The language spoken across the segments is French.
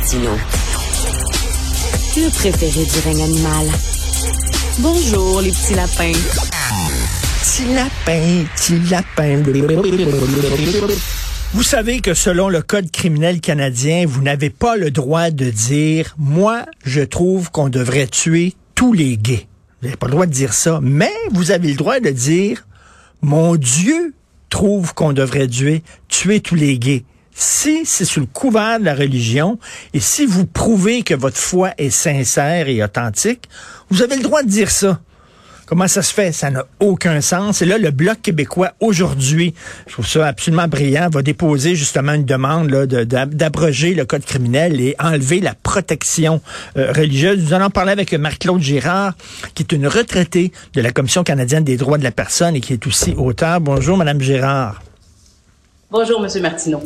Martineau. Le préféré du règne animal. Bonjour, les petits lapins. Petit lapin, petit lapin. Vous savez que selon le Code criminel canadien, vous n'avez pas le droit de dire, moi, je trouve qu'on devrait tuer tous les gays. Vous n'avez pas le droit de dire ça, mais vous avez le droit de dire, mon Dieu trouve qu'on devrait tuer, tuer tous les gays. Si c'est sous le couvert de la religion et si vous prouvez que votre foi est sincère et authentique, vous avez le droit de dire ça. Comment ça se fait? Ça n'a aucun sens. Et là, le Bloc québécois, aujourd'hui, je trouve ça absolument brillant, va déposer justement une demande d'abroger le code criminel et enlever la protection euh, religieuse. Nous allons parler avec Marc-Claude Girard, qui est une retraitée de la Commission canadienne des droits de la personne et qui est aussi auteur. Bonjour, Madame Girard. Bonjour, Monsieur Martineau.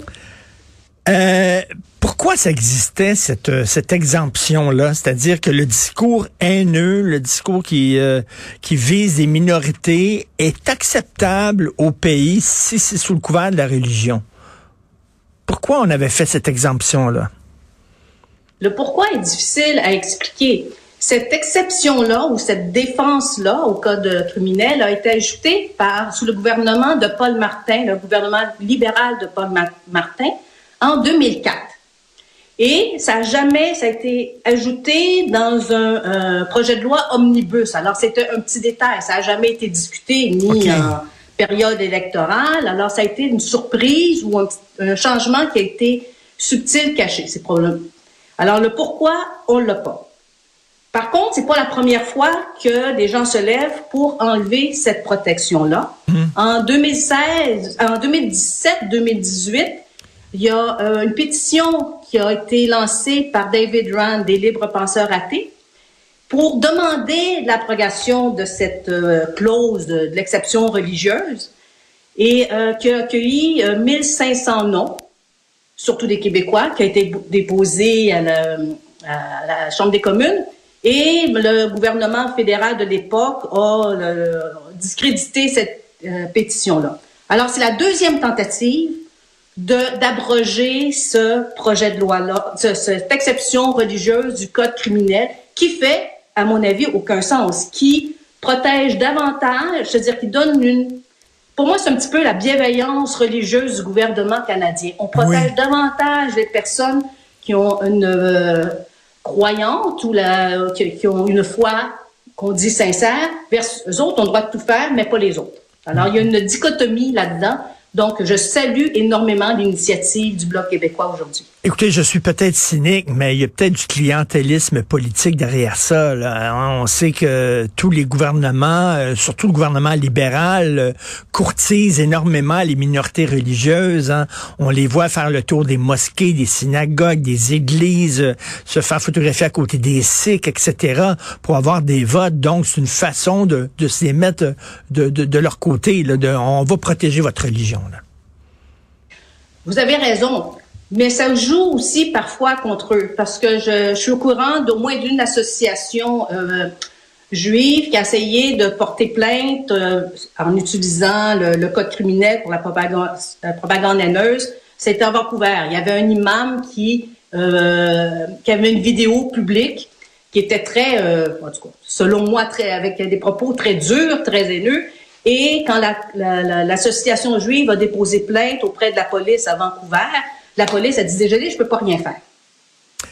Euh, pourquoi ça existait cette, euh, cette exemption-là? C'est-à-dire que le discours haineux, le discours qui, euh, qui vise les minorités est acceptable au pays si c'est sous le couvert de la religion. Pourquoi on avait fait cette exemption-là? Le pourquoi est difficile à expliquer. Cette exception-là ou cette défense-là au code criminel a été ajoutée par, sous le gouvernement de Paul Martin, le gouvernement libéral de Paul Martin, en 2004. Et ça a jamais, ça a été ajouté dans un, projet de loi omnibus. Alors c'était un petit détail, ça a jamais été discuté ni en période électorale. Alors ça a été une surprise ou un, changement qui a été subtil, caché. C'est problème. Alors le pourquoi on l'a pas. Par contre, c'est pas la première fois que des gens se lèvent pour enlever cette protection-là. Hum. En 2016, en 2017, 2018, il y a euh, une pétition qui a été lancée par David Rand des libres penseurs athées pour demander l'abrogation de cette euh, clause de, l'exception religieuse et euh, qui a accueilli 1500 noms, surtout des Québécois, qui a été déposé à la, à la Chambre des communes. Et le gouvernement fédéral de l'époque a discrédité cette pétition-là. Alors, c'est la deuxième tentative d'abroger ce projet de loi-là, cette exception religieuse du code criminel qui fait, à mon avis, aucun sens, qui protège davantage, c'est-à-dire qui donne une... Pour moi, c'est un petit peu la bienveillance religieuse du gouvernement canadien. On protège davantage les personnes qui ont une euh, croyante ou la, qui, ont une foi qu'on dit sincère, versus eux autres ont le droit de tout faire, mais pas les autres. Alors, il y a une dichotomie là-dedans donc, je salue énormément l'initiative du Bloc québécois aujourd'hui. Écoutez, je suis peut-être cynique, mais il y a peut-être du clientélisme politique derrière ça. On sait que tous les gouvernements, euh, surtout le gouvernement libéral, euh, courtisent énormément les minorités religieuses. Hein. On les voit faire le tour des mosquées, des synagogues, des églises, euh, se faire photographier à côté des sikhs, etc., pour avoir des votes. Donc, c'est une façon de, de se les mettre de, de, de leur côté. Là, de, on va protéger votre religion. Vous avez raison. Mais ça joue aussi parfois contre eux, parce que je, suis au courant d'au moins d'une association euh, juive qui a essayé de porter plainte euh, en utilisant le, code criminel pour la propagande, haineuse. C'était à Vancouver. Il y avait un imam qui, euh, avait une vidéo publique qui était très, selon moi, avec des propos très durs, très haineux. Et quand l'association juive a déposé plainte auprès de la police à Vancouver, la police a dit désolé, je peux pas rien faire.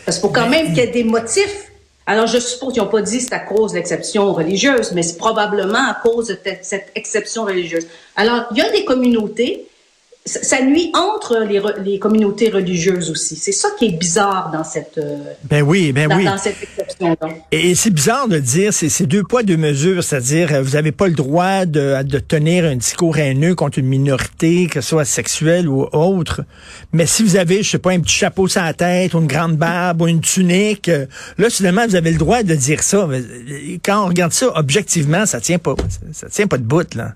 Parce qu'il faut quand même qu'il y ait des motifs. Alors, je suppose qu'ils n'ont pas dit c'est à cause de l'exception religieuse, mais c'est probablement à cause de cette exception religieuse. Alors, il y a des communautés ça nuit entre les, les, communautés religieuses aussi. C'est ça qui est bizarre dans cette euh, ben oui, ben dans, oui. dans cette exception -là. Et, c'est bizarre de dire c'est deux poids deux mesures, c'est-à-dire euh, vous n'avez pas le droit de, de tenir un discours haineux contre une minorité, que ce soit sexuelle ou autre. Mais si vous avez, je sais pas, un petit chapeau sur la tête, ou une grande barbe, ou une tunique, euh, là finalement vous avez le droit de dire ça. Quand on regarde ça objectivement, ça tient pas, ça tient pas de bout là.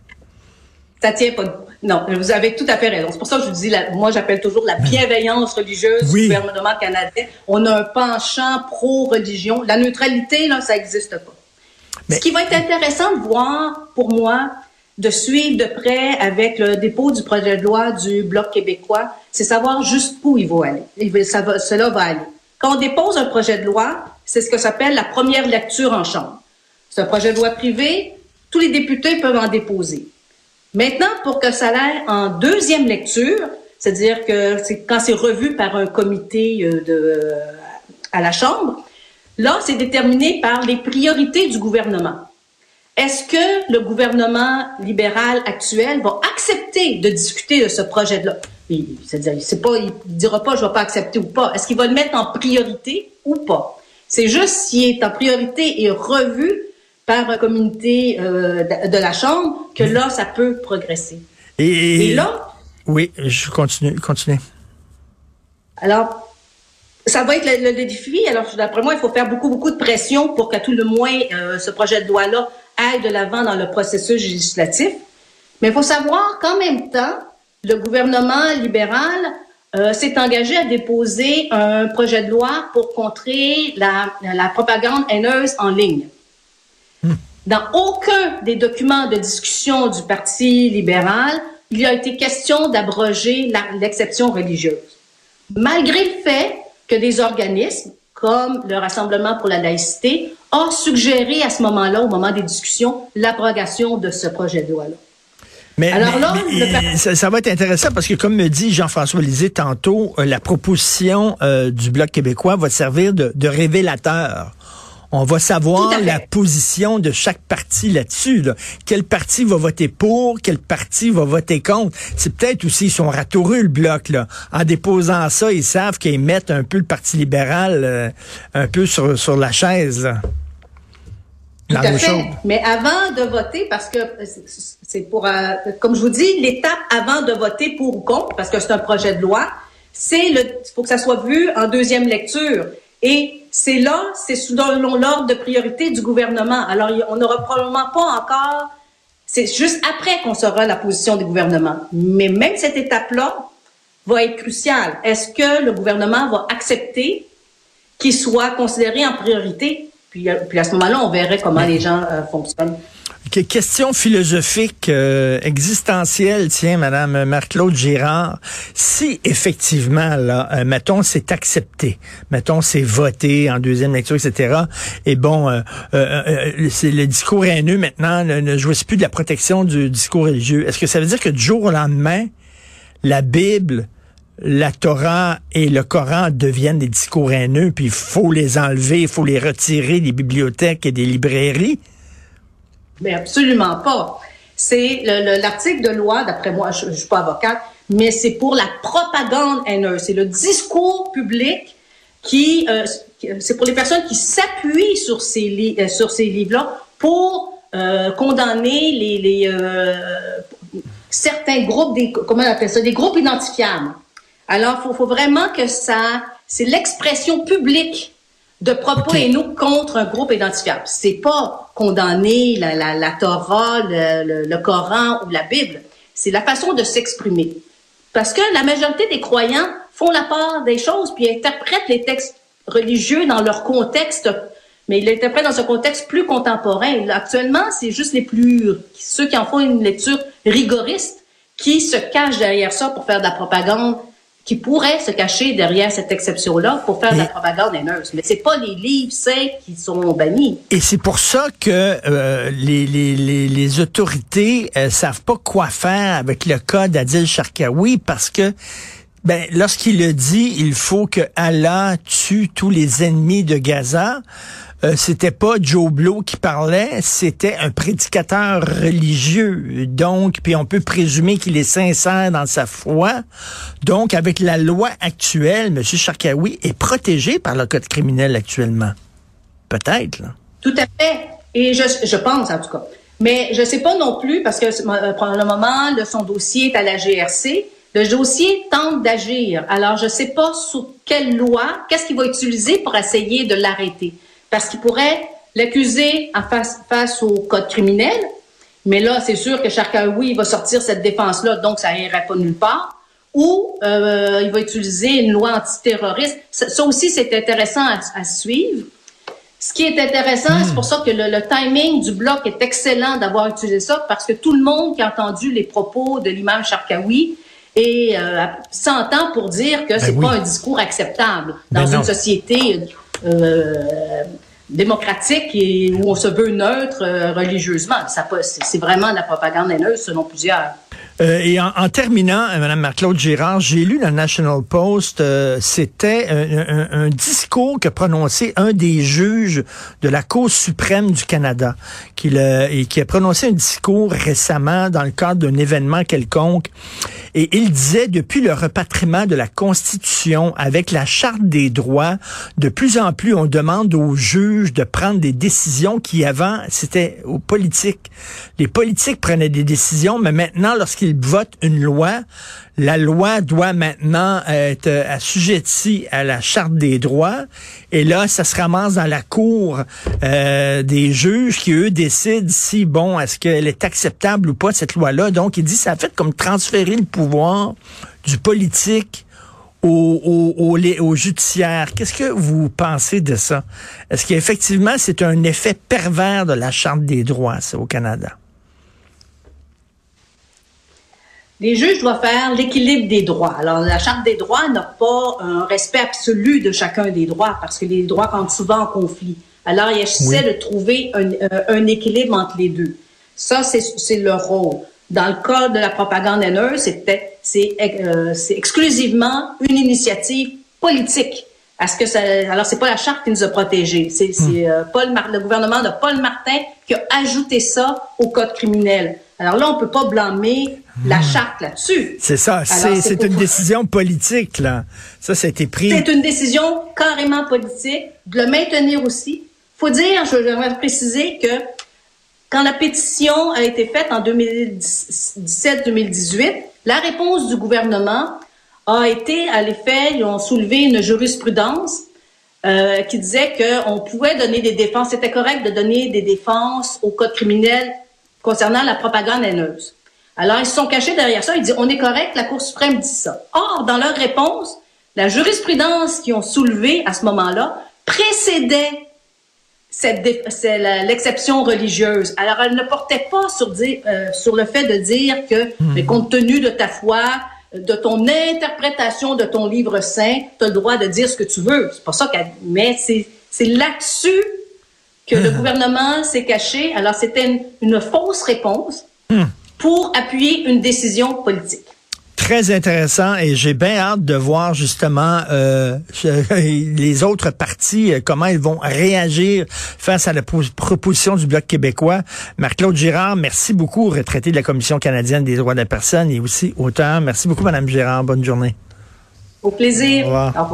Ça tient pas de non, vous avez tout à fait raison. C'est pour ça que je vous dis, moi j'appelle toujours la bienveillance religieuse du gouvernement canadien. On a un penchant pro-religion. La neutralité, là, ça n'existe pas. Ce qui va être intéressant de voir, pour moi, de suivre de près avec le dépôt du projet de loi du Bloc québécois, c'est savoir jusqu'où il va aller. Ça va, cela va aller. Quand on dépose un projet de loi, c'est ce que s'appelle la première lecture en chambre. C'est un projet de loi privé, tous les députés peuvent en déposer. Maintenant, pour que ça aille en deuxième lecture, c'est-à-dire que quand c'est revu par un comité euh, de, à la Chambre, là, c'est déterminé par les priorités du gouvernement. Est-ce que le gouvernement libéral actuel va accepter de discuter de ce projet de loi? C'est-à-dire, il dira pas je vais pas accepter ou pas. Est-ce qu'il va le mettre en priorité ou pas? C'est juste s'il est en priorité et revu par un comité euh, de, la Chambre que là, ça peut progresser. Et, là... Oui, je continue, continue. Alors, ça va être le, défi. Alors, d'après moi, il faut faire beaucoup, beaucoup de pression pour qu'à tout le moins, euh, ce projet de loi-là aille de l'avant dans le processus législatif. Mais il faut savoir qu'en même temps, le gouvernement libéral euh, s'est engagé à déposer un projet de loi pour contrer la, la propagande haineuse en ligne. Dans aucun des documents de discussion du Parti libéral, il y a été question d'abroger l'exception religieuse. Malgré le fait que des organismes, comme le Rassemblement pour la laïcité, ont suggéré à ce moment-là, au moment des discussions, l'abrogation de ce projet de loi-là. Mais, Alors là, ça, va être intéressant parce que, comme me dit Jean-François Lisée tantôt, euh, la proposition euh, du Bloc québécois va servir de, révélateur. On va savoir la position de chaque parti là-dessus. Quel parti va voter pour, quel parti va voter contre. C'est peut-être aussi, ils sont ratoureux, le bloc. Là. En déposant ça, ils savent qu'ils mettent un peu le Parti libéral euh, un peu sur, sur la chaise. Tout à fait. Mais avant de voter, parce que c'est pour, euh, comme je vous dis, l'étape avant de voter pour ou contre, parce que c'est un projet de loi, c'est le, faut que ça soit vu en deuxième lecture. Et c'est là, c'est sous l'ordre de priorité du gouvernement. Alors, on n'aura probablement pas encore, c'est juste après qu'on saura la position du gouvernement. Mais même cette étape-là va être cruciale. Est-ce que le gouvernement va accepter qu'il soit considéré en priorité? Euh, puis, à ce moment-là, on verrait comment les gens euh, fonctionnent. Question philosophique euh, existentielle, tiens, Madame Marc-Claude Girard. Si effectivement, là, mettons, c'est accepté, mettons, c'est voté en deuxième lecture, etc. Et bon, c'est le discours haineux maintenant ne, ne jouisse plus de la protection du discours religieux. Est-ce que ça veut dire que du jour au lendemain, la Bible la Torah et le Coran deviennent des discours haineux, puis il faut les enlever, il faut les retirer des bibliothèques et des librairies? Mais absolument pas. C'est l'article de loi, d'après moi, je, ne suis pas avocate, mais c'est pour la propagande haineuse. C'est le discours public qui, euh, c'est pour les personnes qui s'appuient sur ces, euh, livres-là pour euh, condamner les, les certains groupes, des, comment on appelle ça, des groupes identifiables. Alors, il faut, vraiment que ça, c'est l'expression publique de propos et nous contre un groupe identifiable. C'est pas condamner la, la, la Torah, le, le, Coran ou la Bible. C'est la façon de s'exprimer. Parce que la majorité des croyants font la part des choses puis interprètent les textes religieux dans leur contexte, mais ils l'interprètent dans un contexte plus contemporain. Actuellement, c'est juste les plus, ceux qui en font une lecture rigoriste qui se cachent derrière ça pour faire de la propagande qui pourrait se cacher derrière cette exception-là pour faire de la propagande haineuse. Mais c'est pas les livres saints qui sont bannis. Et c'est pour ça que euh, les, les, les, les, autorités euh, savent pas quoi faire avec le cas d'Adil Sharkawi parce que ben, lorsqu'il le dit, il faut que Allah tue tous les ennemis de Gaza. Euh, c'était pas Joe Blow qui parlait, c'était un prédicateur religieux. Donc, puis on peut présumer qu'il est sincère dans sa foi. Donc, avec la loi actuelle, M. Sharkawi est protégé par le code criminel actuellement. Peut-être. Tout à fait. Et je, je pense, en tout cas. Mais je sais pas non plus, parce que euh, pour le moment, son dossier est à la GRC. Le dossier tente d'agir. Alors, je sais pas sous quelle loi, qu'est-ce qu'il va utiliser pour essayer de l'arrêter parce qu'il pourrait l'accuser en face, face au code criminel. Mais là, c'est sûr que Charkaoui va sortir cette défense-là, donc ça n'irait pas nulle part. Ou euh, il va utiliser une loi antiterroriste. Ça, aussi, c'est intéressant à, suivre. Ce qui est intéressant, c'est pour ça que le, timing du bloc est excellent d'avoir utilisé ça, parce que tout le monde qui a entendu les propos de l'imam Charkaoui et euh, s'entend pour dire que c'est Ben oui. pas un discours acceptable dans Ben une société euh, démocratique et où on se veut neutre euh, religieusement. Ça c'est vraiment la propagande haineuse selon plusieurs. Euh, et en, en terminant, euh, Mme Marc-Claude Girard, j'ai lu le National Post, euh, c'était un, un- un discours que prononçait un des juges de la Cour suprême du Canada, qui, le- et qui a prononcé un discours récemment dans le cadre d'un événement quelconque. Et il disait, depuis le repatriement de la Constitution avec la Charte des droits, de plus en plus, on demande aux juges de prendre des décisions qui, avant, c'était aux politiques. Les politiques prenaient des décisions, mais maintenant, lorsqu'ils votent une loi, la loi doit maintenant être assujettie à la Charte des droits. Et là, ça se ramasse dans la cour euh, des juges qui, eux, décident si, bon, est-ce qu'elle est acceptable ou pas, cette loi-là. Donc, il dit, ça a fait comme transférer le pouvoir du politique au, au, au, judiciaire. Qu'est-ce que vous pensez de ça? Est-ce qu'effectivement, c'est un effet pervers de la Charte des droits, au Canada? Les juges doivent faire l'équilibre des droits. Alors, la Charte des droits n'a pas un respect absolu de chacun des droits parce que les droits rentrent souvent en conflit. Alors, il essaie Oui. de trouver un, euh, un équilibre entre les deux. Ça, c'est c'est leur rôle. Dans le cas de la propagande haineuse, c'était c'est euh, exclusivement une initiative politique. Est-ce que ça, alors c'est pas la charte qui nous a protégés, c'est c'est, euh, Paul Mar- le gouvernement de Paul Martin qui a ajouté ça au code criminel. Alors là, on peut pas blâmer la charte là-dessus. C'est ça, c'est une décision politique, là. Ça, ça a été pris. C'est une décision carrément politique de le maintenir aussi. Faut dire, je j'aimerais préciser que quand la pétition a été faite en 2017-2018, la réponse du gouvernement a été, à l'effet, ils ont soulevé une jurisprudence euh, qui disait qu'on pouvait donner des défenses, c'était correct de donner des défenses au code criminel concernant la propagande haineuse. Alors, ils se sont cachés derrière ça. Ils disent, on est correct, la Cour suprême dit ça. Or, dans leur réponse, la jurisprudence qu'ils ont soulevée à ce moment-là précédait l'exception religieuse. Alors, elle ne portait pas sur, dire, euh, sur le fait de dire que, mais compte tenu de ta foi, de ton interprétation de ton livre saint, tu as le droit de dire ce que tu veux. C'est pas ça qu'elle... Mais c'est, là-dessus que le gouvernement s'est caché. Alors, c'était une, une fausse réponse pour appuyer une décision politique. Très intéressant et j'ai bien hâte de voir justement euh, les autres partis, euh, comment ils vont réagir face à la po- proposition du Bloc québécois. Marc-Claude Girard, merci beaucoup, retraité de la Commission canadienne des droits de la personne et aussi auteur. Merci beaucoup, Madame Girard. Bonne journée. Au plaisir. Au revoir. Au revoir.